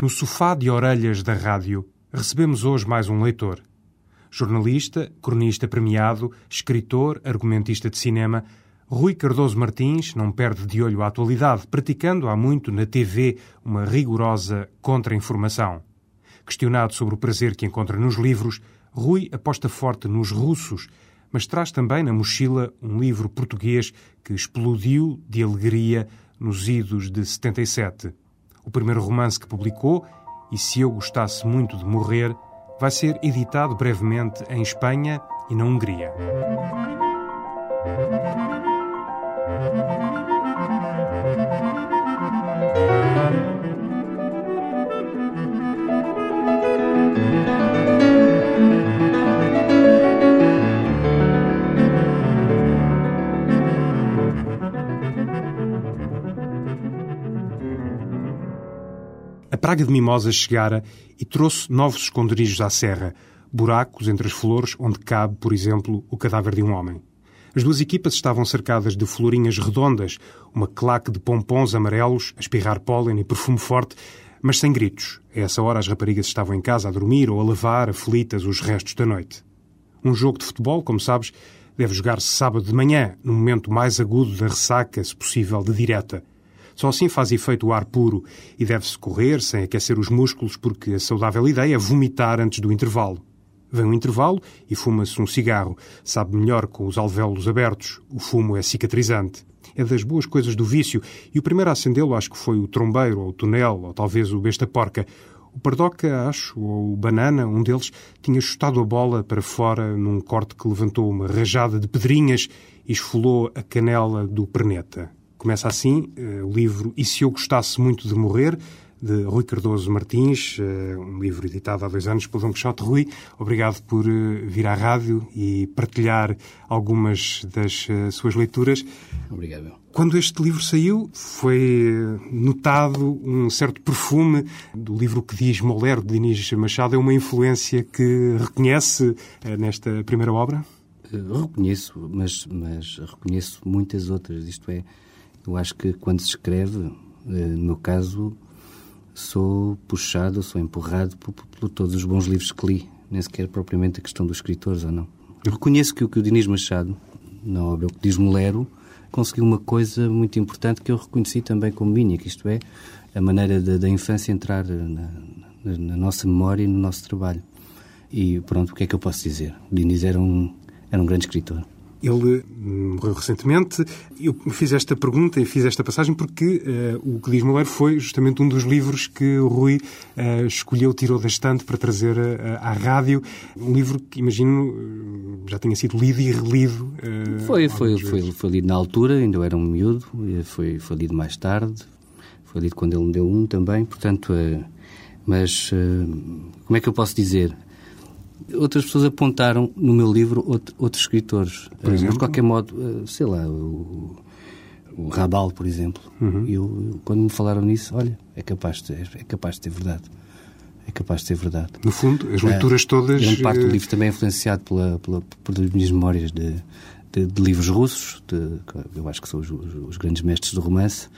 No sofá de orelhas da rádio, recebemos hoje mais um leitor. Jornalista, cronista premiado, escritor, argumentista de cinema, Rui Cardoso Martins não perde de olho a atualidade, praticando há muito na TV uma rigorosa contra-informação. Questionado sobre o prazer que encontra nos livros, Rui aposta forte nos russos, mas traz também na mochila um livro português que explodiu de alegria nos idos de 77. O primeiro romance que publicou, E Se Eu Gostasse Muito de Morrer, vai ser editado brevemente em Espanha e na Hungria. A praga de mimosas chegara e trouxe novos esconderijos à serra, buracos entre as flores onde cabe, por exemplo, o cadáver de um homem. As duas equipas estavam cercadas de florinhas redondas, uma claque de pompons amarelos, a espirrar pólen e perfume forte, mas sem gritos. A essa hora as raparigas estavam em casa a dormir ou a lavar, aflitas, os restos da noite. Um jogo de futebol, como sabes, deve jogar-se sábado de manhã, no momento mais agudo da ressaca, se possível, de direta. Só assim faz efeito o ar puro e deve-se correr sem aquecer os músculos, porque a saudável ideia é vomitar antes do intervalo. Vem o intervalo e fuma-se um cigarro. Sabe melhor com os alvéolos abertos. O fumo é cicatrizante. É das boas coisas do vício. E o primeiro a acendê-lo acho que foi o trombeiro, ou o tonel, ou talvez o besta-porca. O Pardoca, acho, ou o Banana, um deles, tinha chutado a bola para fora num corte que levantou uma rajada de pedrinhas e esfolou a canela do perneta. Começa assim uh, o livro E Se Eu Gostasse Muito de Morrer, de Rui Cardoso Martins, uh, um livro editado há dois anos pelo Dom Quixote. Rui, obrigado por uh, vir à rádio e partilhar algumas das suas leituras. Obrigado. Quando este livro saiu, foi notado um certo perfume do livro que diz Moler, de Dinis Machado. É uma influência que reconhece nesta primeira obra? Reconheço, mas, mas reconheço muitas outras. Isto é, eu acho que quando se escreve, no meu caso, sou puxado, sou empurrado por, por, por, todos os bons livros que li, nem sequer propriamente a questão dos escritores ou não. Eu reconheço que o que o Dinis Machado, na obra O que diz Molero, conseguiu uma coisa muito importante que eu reconheci também como minha, que isto é a maneira da, da infância entrar na, na, na, nossa memória e no nosso trabalho. E pronto, o que é que eu posso dizer? O Dinis era um, era um grande escritor. Ele morreu recentemente. Eu fiz esta pergunta e fiz esta passagem porque uh, o que diz Moleiro foi justamente um dos livros que o Rui uh, escolheu, tirou da estante para trazer uh, à rádio. Um livro que, imagino, já tinha sido lido e relido. foi, foi, foi, foi, lido na altura, ainda eu era um miúdo. Foi, foi lido mais tarde. Foi lido quando ele me deu um também. Portanto, mas como é que eu posso dizer? Outras pessoas apontaram no meu livro outro, outros escritores. Por exemplo? de qualquer modo, sei lá, o, o Rabal, por exemplo. Uhum. Eu, eu, quando me falaram nisso, olha, é capaz de, é capaz de ter verdade. É capaz de ter verdade. No fundo, as leituras é, todas. Grande parte do livro também é influenciado pela, pela, pelas minhas memórias de, de, de livros russos, de, eu acho que são os, os, os grandes mestres do romance.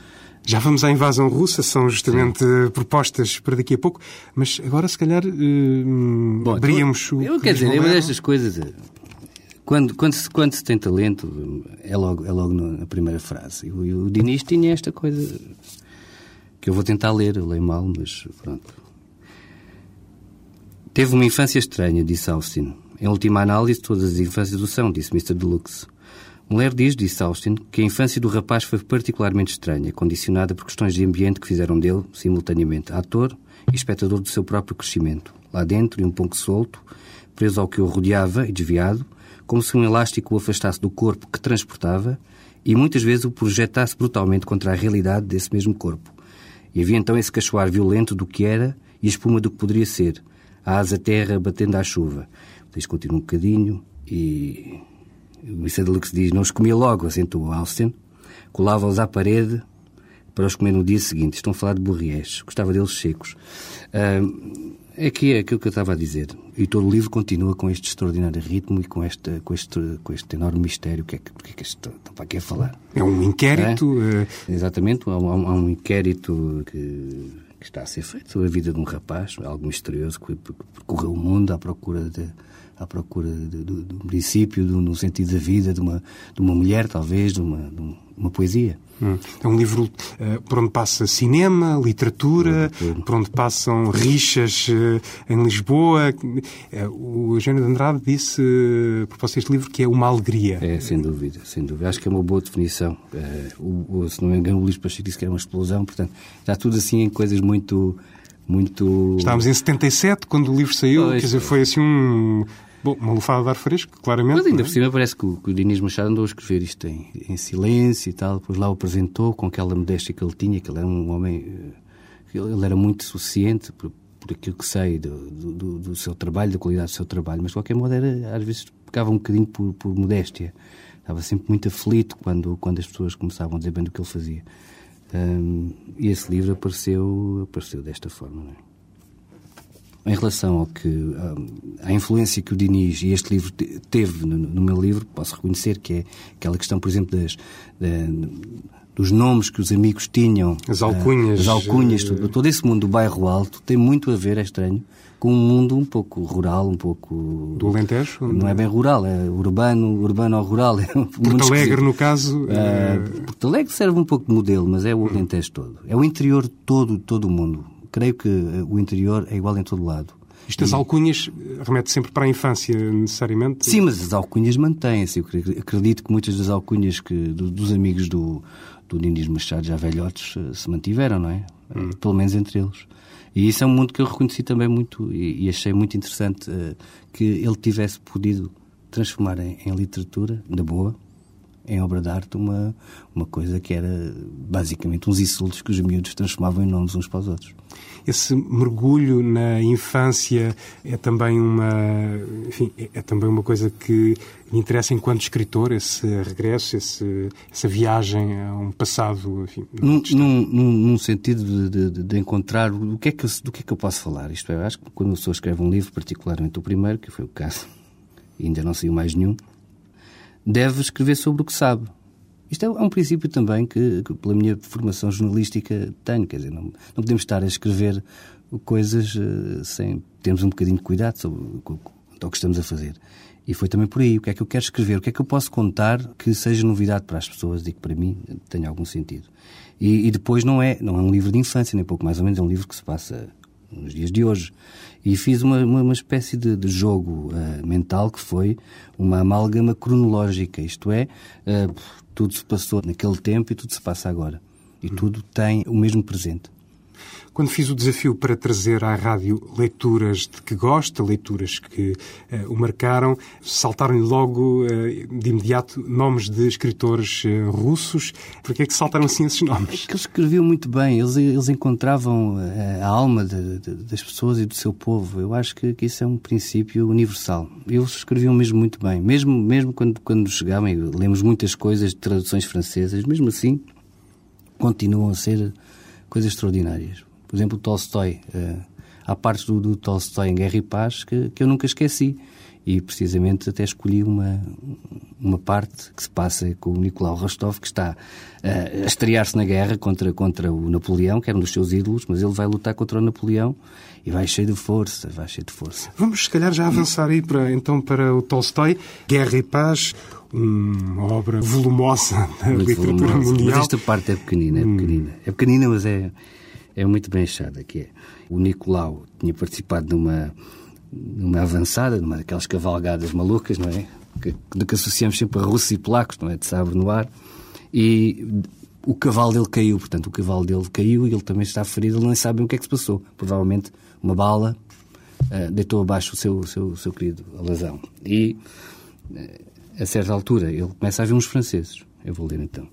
Já vamos à invasão russa, são justamente Sim. propostas para daqui a pouco, mas agora se calhar uh, Bom, abríamos o. Eu quero dizer, uma destas coisas. Quando, quando, se, quando se tem talento, é logo, é logo na primeira frase. E o, o Diniz tinha esta coisa que eu vou tentar ler, eu leio mal, mas pronto. Teve uma infância estranha, disse Austin. Em última análise, todas as infâncias o são, disse Mr. Deluxe. Mulher diz, disse Austin, que a infância do rapaz foi particularmente estranha, condicionada por questões de ambiente que fizeram dele, simultaneamente, ator e espectador do seu próprio crescimento. Lá dentro, e um pouco solto, preso ao que o rodeava e desviado, como se um elástico o afastasse do corpo que transportava e muitas vezes o projetasse brutalmente contra a realidade desse mesmo corpo. E havia então esse cachoar violento do que era e a espuma do que poderia ser, a asa terra batendo à chuva. Depois continua um bocadinho e o Mr. Deluxe diz, não os comia logo, acentuou Austin. Colava-os à parede para os comer no dia seguinte. Estão a falar de burriés. Gostava deles secos. Uh, é que é aquilo que eu estava a dizer. E todo o livro continua com este extraordinário ritmo e com este, com este, com este enorme mistério. Que é que, porque é que isto, para que falar? É um inquérito? É? Exatamente. Há, há, há, um inquérito que, que está a ser feito sobre a vida de um rapaz, algo misterioso, que percorreu o mundo à procura de, à procura de, de, de um princípio, de um, sentido da vida, de uma, de uma mulher, talvez, de uma, de uma poesia. Hum. É um livro uh, por onde passa cinema, literatura, por onde passam rixas uh, em Lisboa. Uh, o Eugênio de Andrade disse, uh, por deste livro, que é uma alegria. É, sem dúvida, sem dúvida. Acho que é uma boa definição. O, o, se não me engano, o Luís Pacheco disse que era uma explosão, portanto, está tudo assim em coisas muito... muito... Estávamos em 77, quando o livro saiu, pois, quer dizer, foi assim um Bom, uma lufada de ar fresco, claramente. Mas ainda é? por cima parece que o, que o Dinis Machado andou a escrever isto em, em, silêncio e tal, depois lá o apresentou com aquela modéstia que ele tinha, que ele era um homem. Eh, ele era muito suficiente por, por aquilo que sei do, do, do, seu trabalho, da qualidade do seu trabalho, mas de qualquer modo era, às vezes pecava um bocadinho por, por modéstia. Estava sempre muito aflito quando, quando as pessoas começavam a dizer bem do que ele fazia. Um, e esse livro apareceu, apareceu desta forma. Não é? Em relação ao que à influência que o Diniz e este livro teve no, no, meu livro, posso reconhecer que é aquela questão, por exemplo, das, dos nomes que os amigos tinham, as alcunhas, as alcunhas, todo, todo esse mundo do bairro alto tem muito a ver, é estranho, com um mundo um pouco rural, um pouco do Alentejo. Não é bem rural, é urbano, urbano ou rural. É um Porto Alegre, no caso. É... Porto Alegre serve um pouco de modelo, mas é o Alentejo todo. É o interior todo, todo o mundo creio que eh, o interior é igual em todo lado. Isto das alcunhas eh, remete sempre para a infância, necessariamente? Sim, mas as alcunhas mantêm-se. Eu acredito que muitas das alcunhas que, dos amigos do, do Diniz Machado, já velhotes, eh, se mantiveram, não é? Hum. Pelo menos entre eles. E isso é um mundo que eu reconheci também muito e, e achei muito interessante uh, que ele tivesse podido transformar em, em literatura, na boa, em obra de arte uma, uma coisa que era basicamente uns insultos que os miúdos transformavam em nomes uns para os outros. Esse mergulho na infância é também uma, enfim, é, também uma coisa que me interessa enquanto escritor, esse regresso, esse, essa viagem a um passado, enfim, num, num, num, sentido de, de, de, encontrar do que, é que eu, do que é que eu posso falar. Isto é, acho que quando uma pessoa escreve um livro, particularmente o primeiro, que foi o caso, ainda não saiu mais nenhum, deve escrever sobre o que sabe. Isto é um princípio também que, que pela minha formação jornalística, tenho. Quer dizer, não, não podemos estar a escrever coisas uh, sem termos um bocadinho de cuidado sobre o que estamos a fazer. E foi também por aí. O que é que eu quero escrever? O que é que eu posso contar que seja novidade para as pessoas e que para mim tenha algum sentido? E, e depois não é, não é um livro de infância, nem pouco mais ou menos, é um livro que se passa nos dias de hoje. E fiz uma, uma, uma espécie de, de jogo uh, mental que foi uma amálgama cronológica, isto é, uh, tudo se passou naquele tempo e tudo se passa agora. E tudo tem o mesmo presente. Quando fiz o desafio para trazer à rádio leituras de que gosta, leituras que uh, o marcaram, saltaram-lhe logo uh, de imediato nomes de escritores uh, russos. Por que é que saltaram assim esses nomes? É que eles escreviam muito bem, eles, eles encontravam a alma de, de, das pessoas e do seu povo. Eu acho que, que, isso é um princípio universal. Eles escreviam mesmo muito bem, mesmo, mesmo quando, quando chegavam, e lemos muitas coisas de traduções francesas, mesmo assim continuam a ser coisas extraordinárias. Por exemplo, o Tolstói. Uh, há partes do, do, Tolstói em Guerra e Paz que, que eu nunca esqueci. E precisamente até escolhi uma, uma parte que se passa com o Nicolau Rostov, que está uh, a estrear-se na guerra contra, contra o Napoleão, que era um dos seus ídolos, mas ele vai lutar contra o Napoleão e vai cheio de força, vai cheio de força. Vamos, se calhar, já avançar aí para, então para o Tolstói, Guerra e Paz, uma obra volumosa da Muito literatura volumosa. mundial. Mas esta parte é pequenina, é hum. pequenina. É pequenina, mas é, é muito bem achada, que é. O Nicolau tinha participado numa, numa avançada, numa daquelas cavalgadas malucas, não é? Que, de que associamos sempre a russos e polacos, não é? De sabre no ar. E o cavalo dele caiu, portanto, o cavalo dele caiu e ele também está ferido, ele nem sabe o que é que se passou. Provavelmente uma bala uh, deitou abaixo o seu, o seu, o seu querido alazão. E, uh, a certa altura, ele começa a ver uns franceses. Eu vou ler então.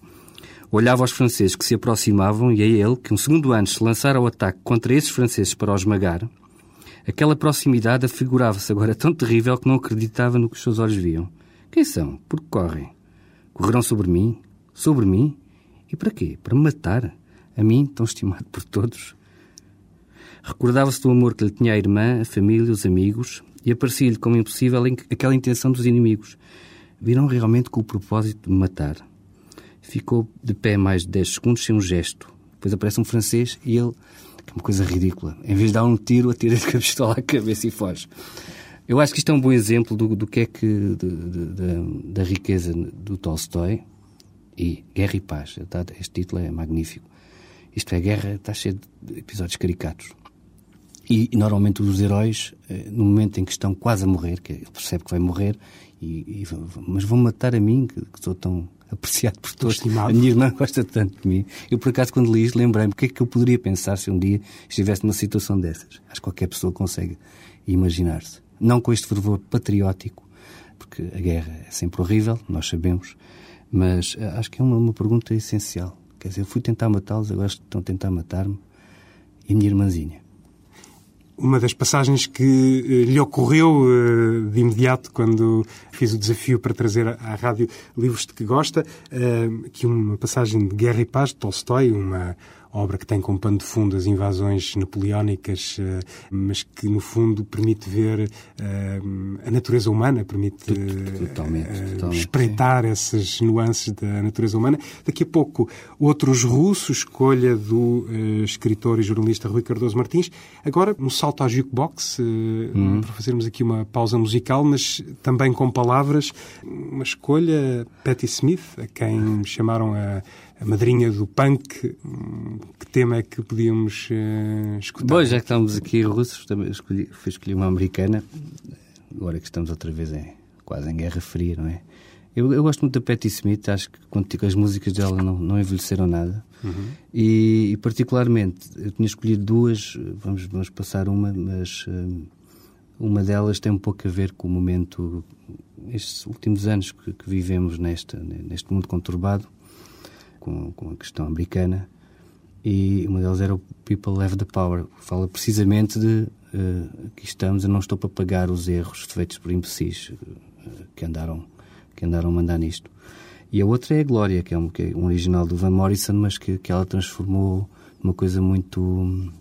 Olhava aos franceses que se aproximavam e a ele, que um segundo antes se lançara ao ataque contra esses franceses para os esmagar, aquela proximidade afigurava-se agora tão terrível que não acreditava no que os seus olhos viam. Quem são? Por que correm? Correrão sobre mim? Sobre mim? E para quê? Para me matar? A mim, tão estimado por todos? Recordava-se do amor que lhe tinha a irmã, a família, os amigos, e aparecia-lhe como impossível aquela intenção dos inimigos. Viram realmente com o propósito de me matar. Ficou de pé mais de 10 segundos sem um gesto. Depois aparece um francês e ele que é uma coisa ridícula. Em vez de dar um tiro, com a pistola à cabeça e foge. Eu acho que isto é um bom exemplo do, do que é que. De, de, de, da riqueza do Tolstói e Guerra e Paz. Este título é magnífico. Isto é, guerra está cheio de episódios caricatos. E, e, normalmente os heróis, eh, no momento em que estão quase a morrer, que ele percebe que vai morrer, e, e mas vão matar a mim, que, que sou tão apreciado por todos. Estimado. A minha irmã gosta tanto de mim. Eu, por acaso, quando li isto, lembrei-me o que é que eu poderia pensar se um dia estivesse numa situação dessas. Acho que qualquer pessoa consegue imaginar-se. Não com este fervor patriótico, porque a guerra é sempre horrível, nós sabemos, mas eh, acho que é uma, uma pergunta essencial. Quer dizer, eu fui tentar matá-los, agora estão a tentar matar-me. E a minha irmãzinha? Uma das passagens que eh, lhe ocorreu eh, de imediato quando fiz o desafio para trazer à rádio livros de que gosta, que uma passagem de Guerra e Paz de Tolstói, uma obra que tem como pano de fundo as invasões napoleónicas, eh, mas que no fundo permite ver eh, a natureza humana, permite totalmente, eh, totalmente, espreitar sim. essas nuances da natureza humana. Daqui a pouco, outros russos, escolha do escritor e jornalista Rui Cardoso Martins. Agora, um salto à jukebox, uhum. para fazermos aqui uma pausa musical, mas também com palavras, uma escolha, Patti Smith, a quem chamaram a a madrinha do punk. Que tema é que podíamos uh, escutar? Bom, já que estamos aqui russos, também escolhi, fui escolher uma americana, agora que estamos outra vez em, quase em Guerra Fria, não é? Eu, eu gosto muito da Patti Smith, acho que quando, as músicas dela não, não envelheceram nada. Uhum. E, e, particularmente, eu tinha escolhido duas, vamos, vamos passar uma, mas uh, uma delas tem um pouco a ver com o momento, estes últimos anos que, que vivemos neste, neste mundo conturbado com, com a questão americana e uma delas era o People Have the Power, que fala precisamente de uh, que estamos, eu não estou para pagar os erros feitos por imbecis uh, que andaram que andaram a mandar nisto. E a outra é a Glória, que é um, que é um original do Van Morrison, mas que, que ela transformou numa coisa muito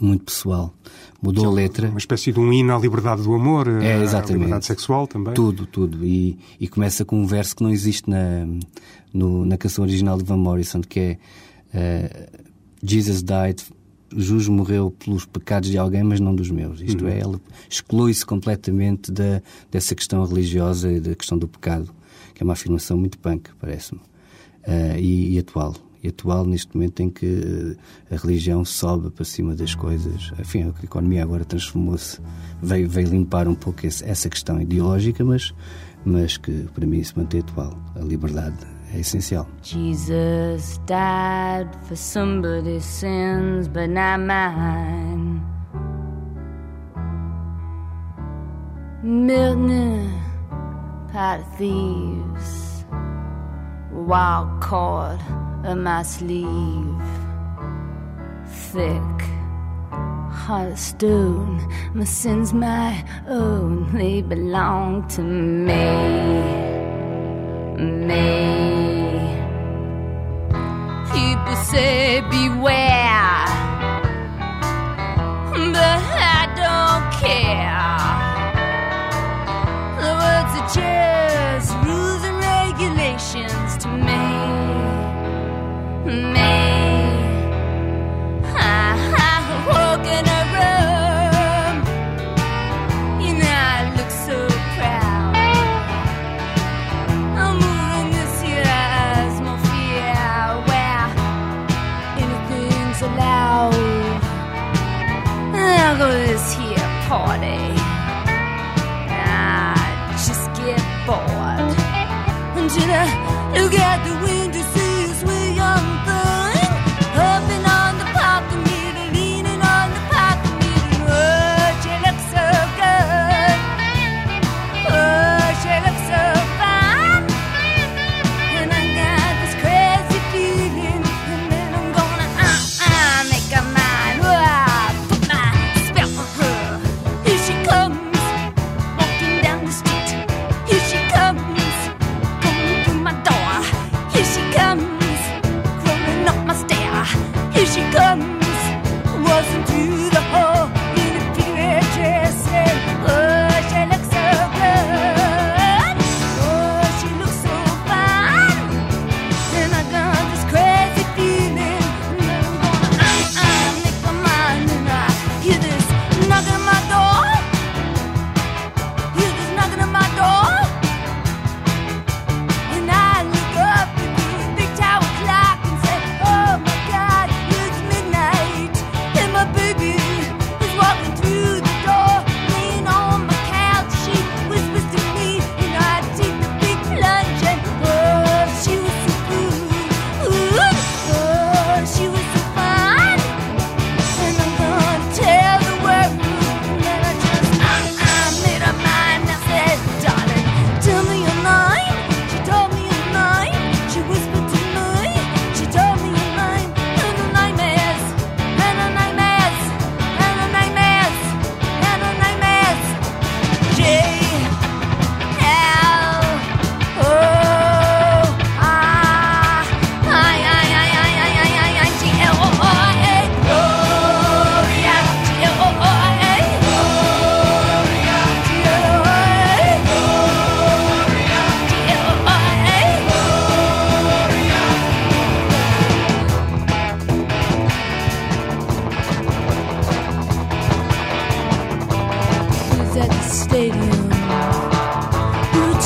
muito pessoal. Mudou a letra. Uma espécie de um hino à liberdade do amor, é, exatamente. à liberdade sexual também. Tudo, tudo. E, e começa com um verso que não existe na, no, na canção original de Van Morrison, que é uh, Jesus died, Jesus morreu pelos pecados de alguém, mas não dos meus. Isto uhum. é, ela exclui-se completamente da, dessa questão religiosa e da questão do pecado, que é uma afirmação muito punk, parece-me, uh, e, e atual e atual neste momento em que eh, a religião sobe para cima das coisas. Enfim, a economia agora transformou-se, veio, veio limpar um pouco esse, essa questão ideológica, mas, mas que para mim se mantém atual. A liberdade é essencial. Jesus died for somebody's sins, but not mine. Milton, pot thieves, wild cord. on my sleeve. Thick, hard stone, my sins my own, they belong to me. Me. People say beware,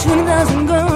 swing doesn't go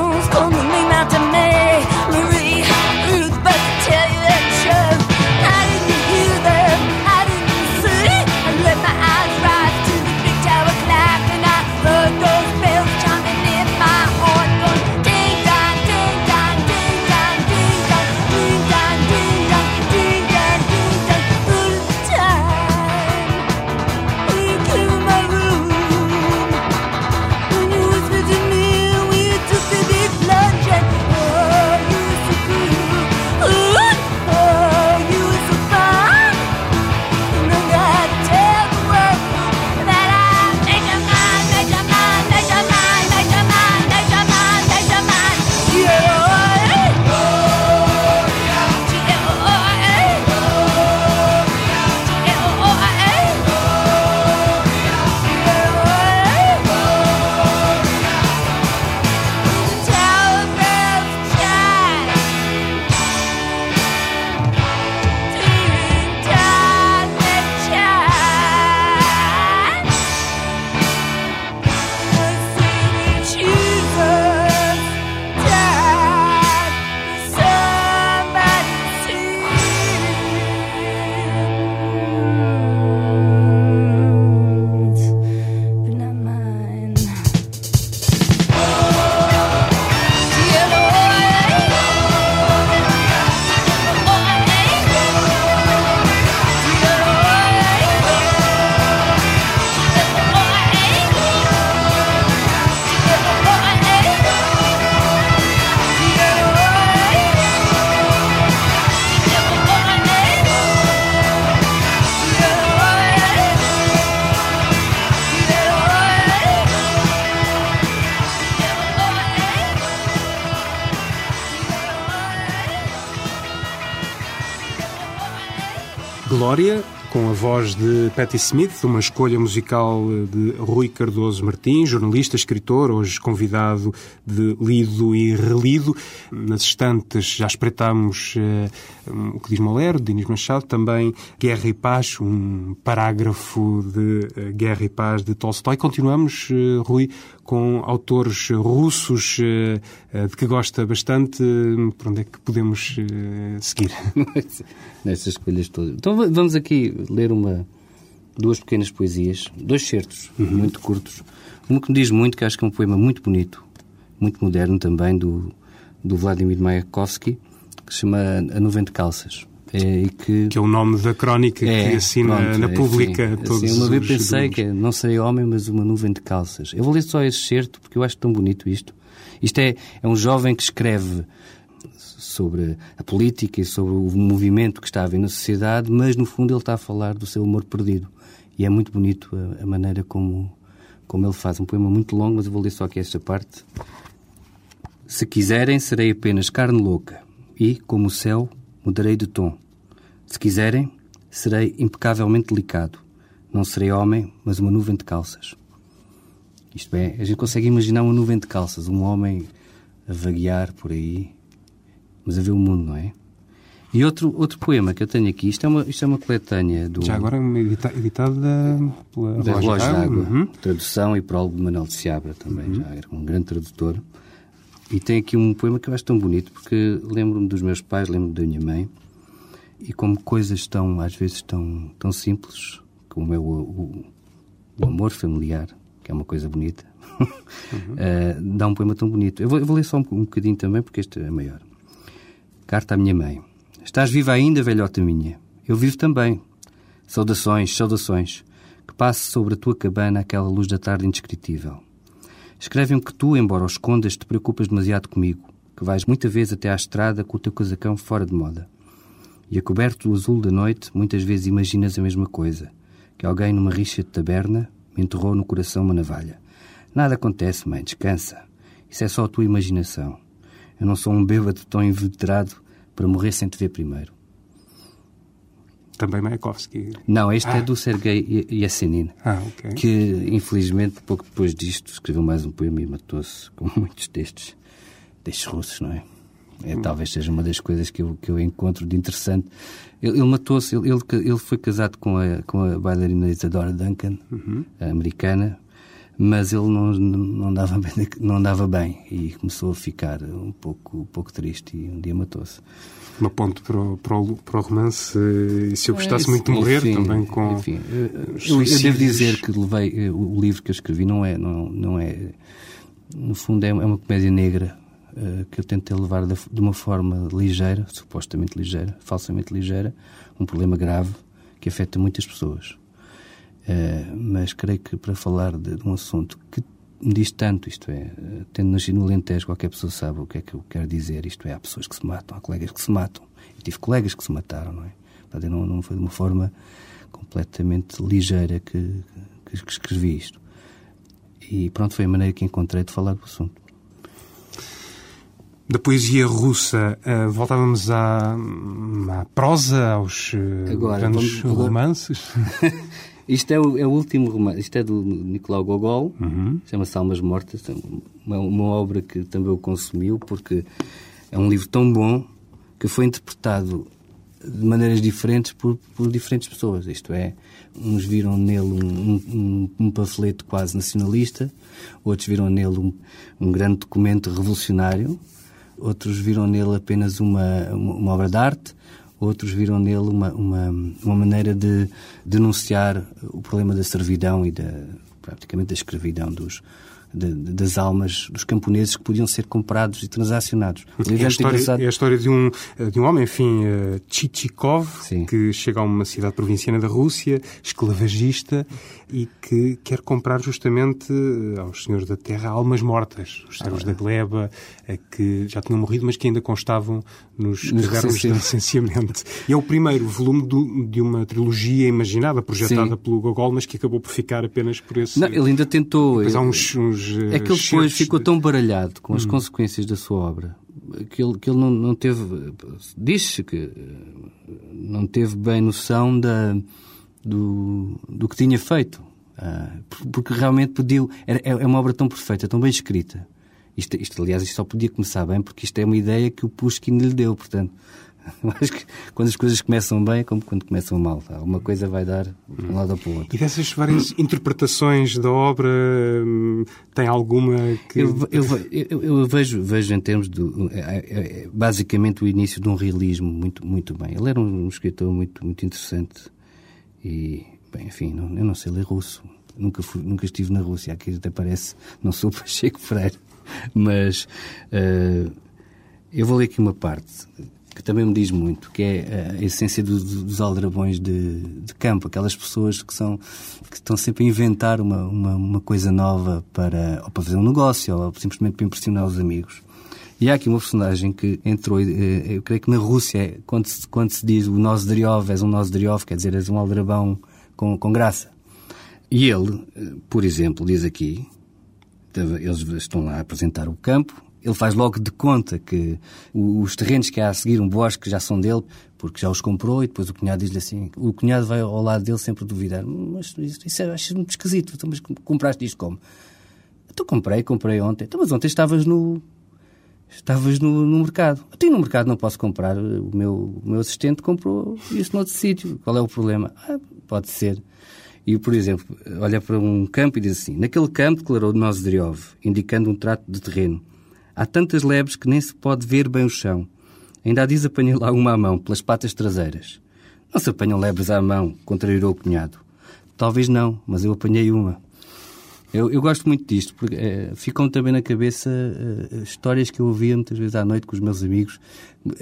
Glória, com a voz de Patti Smith, uma escolha musical de Rui Cardoso Martins, jornalista, escritor, hoje convidado de lido e relido. Nas estantes já espreitámos eh, o que diz Molero, Dinis Machado, também Guerra e Paz, um parágrafo de eh, Guerra e Paz de Tolstói. Continuamos, eh, Rui, com autores russos eh, de que gosta bastante. Por onde é que podemos seguir? Nessas escolhas todas. Então va- vamos aqui ler uma, duas pequenas poesias, dois certos muito curtos. Um que me diz muito, que acho que é um poema muito bonito, muito moderno também, do, do Vladimir Mayakovsky, que se chama A Nuvem de Calças. É, e que, que é o nome da crónica que assina pronto, na é pública assim, todos assim, Uma vez pensei domingos. que é, não serei homem, mas uma nuvem de calças. Eu vou ler só esse certo, porque eu acho tão bonito isto. Isto é, é um jovem que escreve sobre a política e sobre o movimento que está a haver na sociedade, mas no fundo ele está a falar do seu amor perdido. E é muito bonito a, a maneira como, como ele faz. Um poema muito longo, mas eu vou ler só aqui esta parte. Se quiserem, serei apenas carne louca e, como o céu, mudarei de tom. Se quiserem, serei impecavelmente delicado. Não serei homem, mas uma nuvem de calças. Isto é, a gente consegue imaginar uma nuvem de calças, um homem a vaguear por aí, mas a ver o mundo, não é? E outro, outro poema que eu tenho aqui, isto é uma, isto é uma coletânea do, Já agora edita- editada pela da Relógio d'Água, Uhum. tradução e prólogo de Manuel de Seabra também, já era um grande tradutor. E tem aqui um poema que eu acho tão bonito, porque lembro-me dos meus pais, lembro-me da minha mãe, e como coisas tão, às vezes, tão, tão simples, como é o, o, o amor familiar, que é uma coisa bonita, eh, dá um poema tão bonito. Eu vou, eu vou ler só um, um bocadinho também, porque este é maior. Carta à minha mãe. Estás viva ainda, velhota minha? Eu vivo também. Saudações, saudações. Que passe sobre a tua cabana aquela luz da tarde indescritível. Escreve-me que tu, embora o escondas, te preocupas demasiado comigo, que vais muita vez até à estrada com o teu casacão fora de moda. E a coberto do azul da noite, muitas vezes imaginas a mesma coisa, que alguém numa rixa de taberna me enterrou no coração uma navalha. Nada acontece, mãe, descansa. Isso é só a tua imaginação. Eu não sou um bêbado tão inveterado para morrer sem te ver primeiro. Também Mayakovsky. Não, este Ah. é do Sergei Yesenin, Ah, ok. que infelizmente pouco depois disto escreveu mais um poema e matou-se, como muitos destes, destes russos, não é? É, Talvez seja uma das coisas que eu, que eu encontro de interessante. Ele, ele matou-se, ele, ele, foi casado com a, com a bailarina Isadora Duncan, a americana, mas ele não, não, dava bem, não dava bem e começou a ficar um pouco, um pouco triste e um dia matou-se. Uma ponte para o, para o, para o romance, e se eu gostasse muito de morrer, enfim, também com. Enfim, eu, eu devo dizer que levei o livro que eu escrevi não é, não, não é no fundo é uma comédia negra que eu tentei levar de, uma forma ligeira, supostamente ligeira, falsamente ligeira, um problema grave que afeta muitas pessoas. Mas creio que para falar de, de, um assunto que me diz tanto, isto é, tendo nascido no Alentejo, qualquer pessoa sabe o que é que eu quero dizer, isto é, há pessoas que se matam, há colegas que se matam. Eu tive colegas que se mataram, não é? Portanto, não, não foi de uma forma completamente ligeira que, que, que escrevi isto. E pronto, foi a maneira que encontrei de falar do assunto. Da poesia russa, uh, voltávamos à, à, prosa, aos uh, Agora, grandes vamos, romances? isto é o, é o, último romance, isto é do Nicolau Gogol, uhum. chama-se Almas Mortas, é uma, uma obra que também o consumiu, porque é um livro tão bom que foi interpretado de maneiras diferentes por, por diferentes pessoas. Isto é, uns viram nele um, um, um panfleto quase nacionalista, outros viram nele um, um, grande documento revolucionário, outros viram nele apenas uma, uma obra de arte, outros viram nele uma, uma, uma maneira de denunciar o problema da servidão e da, praticamente da escravidão dos, de, das almas dos camponeses que podiam ser comprados e transacionados. É a, história, é a história de um, de um homem, enfim, uh, Chichikov, que chega a uma cidade provinciana da Rússia, esclavagista, e que quer comprar justamente uh, aos senhores da terra almas mortas, os servos ah, da gleba, uh, que já tinham morrido, mas que ainda constavam nos cadernos de licenciamento. E é o primeiro volume do, de uma trilogia imaginada, projetada Sim. pelo Gogol, mas que acabou por ficar apenas por esse... Não, ele ainda tentou... Depois há uns, uns É que ele depois ficou de... tão baralhado com as hum. consequências da sua obra que ele, que ele não, não teve... Diz-se que eh, não teve bem noção da, do, do que tinha feito. Uh, porque realmente podiu... É, é uma obra tão perfeita, tão bem escrita isto, isto, aliás, isto só podia começar bem porque isto é uma ideia que o Pushkin lhe deu, portanto. Acho que quando as coisas começam bem é como quando começam mal. Alguma coisa vai dar de um lado ou para o outro. E dessas várias interpretações da obra, hum, tem alguma que. Eu, eu, eu, eu vejo, vejo em termos de. É, é, é, basicamente o início de um realismo muito, muito bem. Ele era um, escritor muito, muito interessante. E, bem, enfim, não, eu não sei ler russo. Nunca, fui, nunca estive na Rússia. Aqui até parece. Não sou Pacheco Freire. Mas uh, eu vou ler aqui uma parte que também me diz muito, que é a essência do, dos aldrabões de, de, campo, aquelas pessoas que são que estão sempre a inventar uma, uma, uma, coisa nova para, ou para fazer um negócio, ou simplesmente para impressionar os amigos. E há aqui uma personagem que entrou, eh, eu creio que na Rússia, quando se, quando se diz o Nozdriov, és um Nozdriov, quer dizer, és um aldrabão com, com graça. E ele, eh, por exemplo, diz aqui, eles estão lá a apresentar o campo, ele faz logo de conta que os terrenos que há a seguir um bosque já são dele, porque já os comprou, e depois o cunhado diz-lhe assim, o cunhado vai ao lado dele sempre duvidar, mas isso, é, acho muito esquisito, então, mas compraste isto como? Então comprei, comprei ontem, então, mas ontem estavas no... Estavas no, no mercado. Tenho no mercado, não posso comprar. O meu, o meu assistente comprou isso noutro sítio. Qual é o problema? Ah, pode ser. E, por exemplo, olha para um campo e diz assim: Naquele campo, declarou Nosdriov, indicando um trato de terreno. Há tantas lebres que nem se pode ver bem o chão. Ainda há dias apanhei lá uma à mão, pelas patas traseiras. Não se apanham lebres à mão, contrariou o cunhado. Talvez não, mas eu apanhei uma. Eu, eu gosto muito disto, porque é, ficam também na cabeça uh, histórias que eu ouvia muitas vezes à noite com os meus amigos.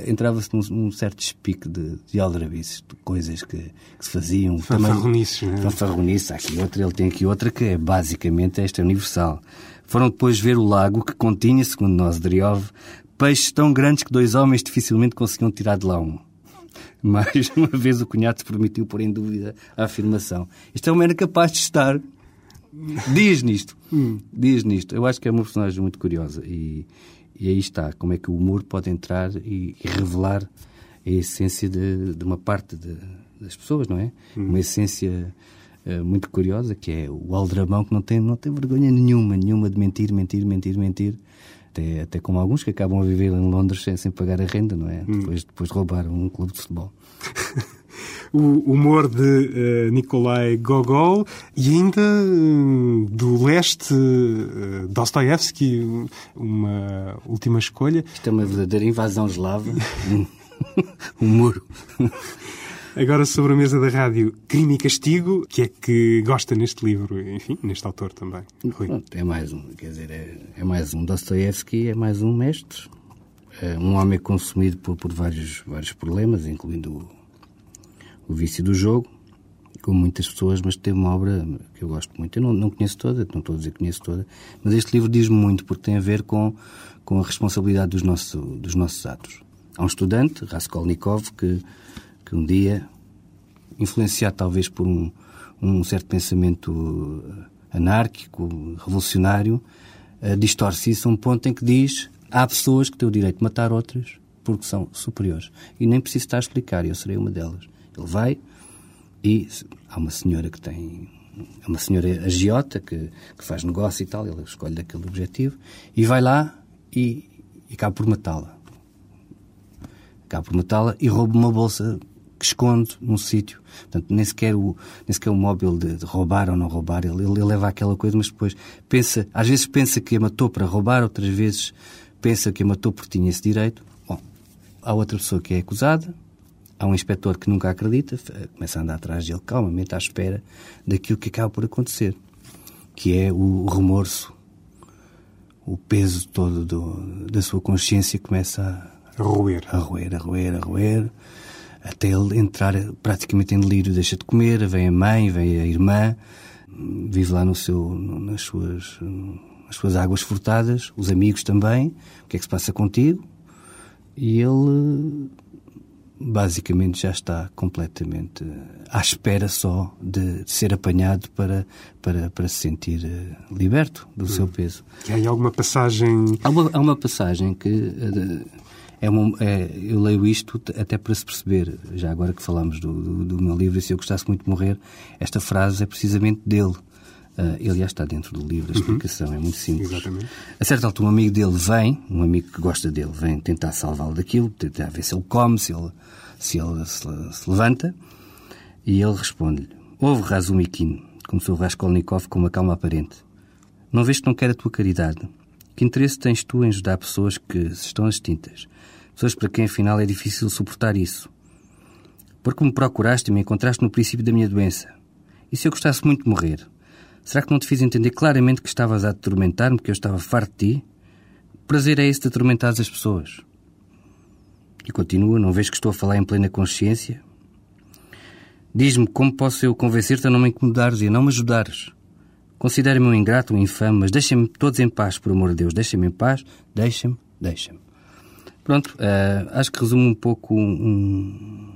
Entrava-se num, num, certo espique de, de aldrabices, de coisas que, que se faziam. Fanfarronices, não é? Fanfarronices. Há aqui outra, ele tem aqui outra que é basicamente esta é universal. Foram depois ver o lago que continha, segundo nós, Driov, peixes tão grandes que dois homens dificilmente conseguiam tirar de lá um. Mais uma vez o cunhado se permitiu pôr em dúvida a afirmação. Isto é uma era capaz de estar Diz nisto. Diz nisto. Eu acho que é uma personagem muito curiosa. E, e aí está. Como é que o humor pode entrar e, e revelar a essência de, de uma parte de, das pessoas, não é? Hum. Uma essência uh, muito curiosa, que é o aldrabão que não tem, não tem vergonha nenhuma, nenhuma de mentir, mentir, mentir, mentir. Até, até como alguns que acabam a viver em Londres sem, sem pagar a renda, não é? Hum. Depois, depois de roubar um clube de futebol. o humor de eh, Nikolai Gogol e ainda eh, do leste uh, Dostoevsky, uma última escolha. Isto é uma verdadeira invasão eslava. um muro. Agora sobre a mesa da rádio, Crime e Castigo, que é que gosta neste livro, enfim, neste autor também. Rui. É mais um, quer dizer, é, é mais um Dostoevsky, é mais um mestre, é um homem consumido por, por vários, vários problemas, incluindo o, vício do jogo, como muitas pessoas, mas tem uma obra que eu gosto muito. Eu não, não conheço toda, não estou a dizer que conheço toda, mas este livro diz-me muito porque tem a ver com, com a responsabilidade dos, nosso, dos nossos atos. Há um estudante, Raskolnikov, que, que um dia, influenciado talvez por um, um certo pensamento anárquico, revolucionário, uh, distorce isso a um ponto em que diz há pessoas que têm o direito de matar outras porque são superiores. E nem preciso estar a explicar, eu serei uma delas. Ele vai e há uma senhora que tem. É uma senhora agiota que, que faz negócio e tal, ele escolhe daquele objetivo e vai lá e, e acaba por matá-la. Acaba por matá-la e rouba uma bolsa que esconde num sítio. Portanto, nem sequer o, nem sequer o móvel de, de roubar ou não roubar, ele, ele leva aquela coisa, mas depois pensa, às vezes pensa que a matou para roubar, outras vezes pensa que a matou porque tinha esse direito. Bom, há outra pessoa que é acusada, há um inspetor que nunca acredita, começa a andar atrás dele calmamente à espera daquilo que acaba por acontecer, que é o remorso, o peso todo do, da sua consciência começa A roer. a, roer, a roer, a roer, até ele entrar praticamente em delírio, deixa de comer, vem a mãe, vem a irmã, vive lá no seu, nas suas, nas suas águas furtadas, os amigos também, o que é que se passa contigo? E ele basicamente já está completamente à espera só de ser apanhado para, para, para se sentir eh, liberto do seu peso. E há alguma passagem Há uma, há uma passagem que eh, é uma- é- eu leio isto até para se perceber, já agora que falamos do, do, do meu livro, e se eu gostasse muito de morrer, esta frase é precisamente dele. Eh, ele já está dentro do livro, a explicação é muito simples. Exatamente. A certa altura, um amigo dele vem, um amigo que gosta dele, vem tentar salvá-lo daquilo, tentar ver se ele come, se ele se, ele se, se levanta, e ele responde-lhe: Ouve, Razumikin, começou Raskolnikov com uma calma aparente. Não vês que não quero a tua caridade? Que interesse tens tu em ajudar pessoas que se estão extintas? Pessoas para quem, afinal, é difícil suportar isso. Porque me procuraste e me encontraste no princípio da minha doença. E se eu gostasse muito de morrer? Será que não te fiz entender claramente que estavas a atormentar-me, que eu estava farto de ti? O prazer é esse de atormentares as pessoas. E continua, não vês que estou a falar em plena consciência? Diz-me como posso eu convencer-te a não me incomodares e a não me ajudares. Considera-me um ingrato, um infame, mas deixem-me todos em paz, por amor de Deus. Deixem-me em paz, deixem-me, deixem-me. Pronto, eh, acho que resume um pouco um-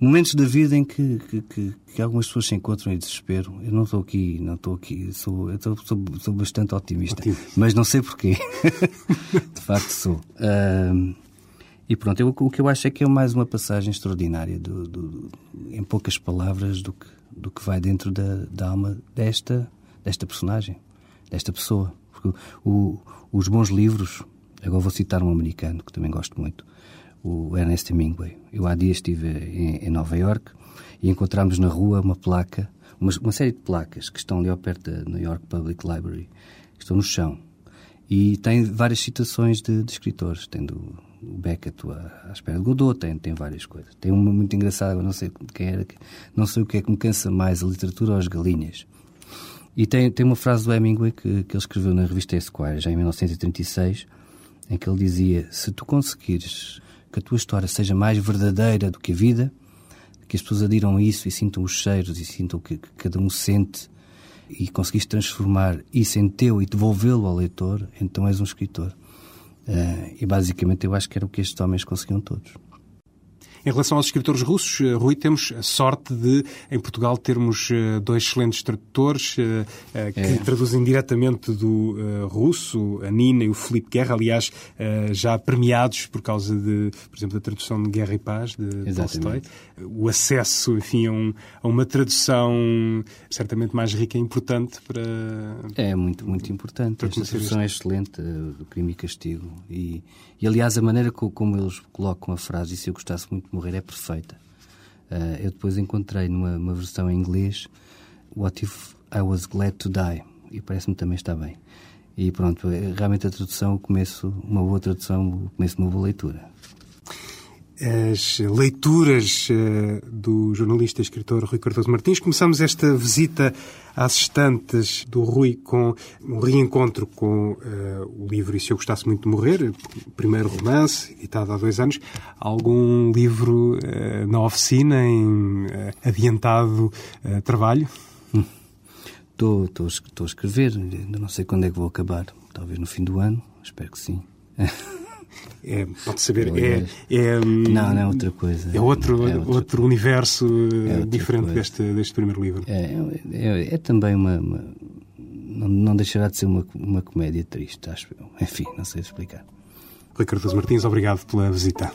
momentos da vida em que, que, que- que algumas pessoas se encontram em desespero. Eu não estou aqui, não estou aqui, sou, eu estou- sou, sou bastante otimista, Otimista. mas não sei porquê. de facto sou. Ahm, e pronto, eu- o que eu acho é que é mais uma passagem extraordinária, do- do- do- em poucas palavras, do que, do que vai dentro da, da alma desta, desta personagem, desta pessoa. Porque o- os bons livros, agora vou citar um americano que também gosto muito, o Ernest Hemingway. Eu há dias estive em, em Nova York e encontramos na rua uma placa, uma, uma série de placas que estão ali ao perto da New York Public Library, que estão no chão. E tem várias citações de, de escritores. Tem do, Beckett à, à espera de Godot, tem, tem várias coisas. Tem uma muito engraçada, não sei quem era, não sei o que é que me cansa mais, a literatura ou as galinhas. E tem, tem uma frase do Hemingway que, que ele escreveu na revista Esquire, já em 1936, em que ele dizia: Se tu conseguires que a tua história seja mais verdadeira do que a vida, que as pessoas adiram isso e sintam os cheiros e sintam o que, que cada um sente, e conseguiste transformar isso em teu e devolvê-lo ao leitor, então és um escritor. Eh, e basicamente eu acho que era o que estes homens conseguiam todos. Em relação aos escritores russos, eh, Rui, temos a sorte de, em Portugal, termos eh, dois excelentes tradutores eh, que É. traduzem diretamente do russo, a Nina e o Felipe Guerra, aliás, já premiados por causa de, por exemplo, da tradução de Guerra e Paz, de Tolstói. O acesso, enfim, a, um- a uma tradução certamente mais rica e importante para... É muito, muito importante. Esta tradução é excelente do crime e castigo. E, e aliás, a maneira co- como eles colocam a frase, e se eu gostasse muito de morrer, é perfeita. Uh, eu depois encontrei numa uma versão em inglês What If I Was Glad to Die e parece-me também está bem. E pronto, realmente a tradução, começo, uma boa tradução, começo uma boa leitura as leituras uh, do jornalista e escritor Rui Cardoso Martins. Começamos esta visita às estantes do Rui com um reencontro com uh, o livro E Se Eu Gostasse Muito de Morrer, primeiro romance, editado há dois anos. Algum livro uh, na oficina, em adiantado trabalho? Estou, estou a escrever, ainda não sei quando é que vou acabar. Talvez no fim do ano, espero que sim. É, pode saber, é, é, Não, não é outra coisa. É outro, é outra outro universo é diferente deste, deste primeiro livro. É, é, é também uma. uma não, não, deixará de ser uma, uma comédia triste, acho eu. Enfim, não sei explicar. Ricardo Martins, obrigado pela visita.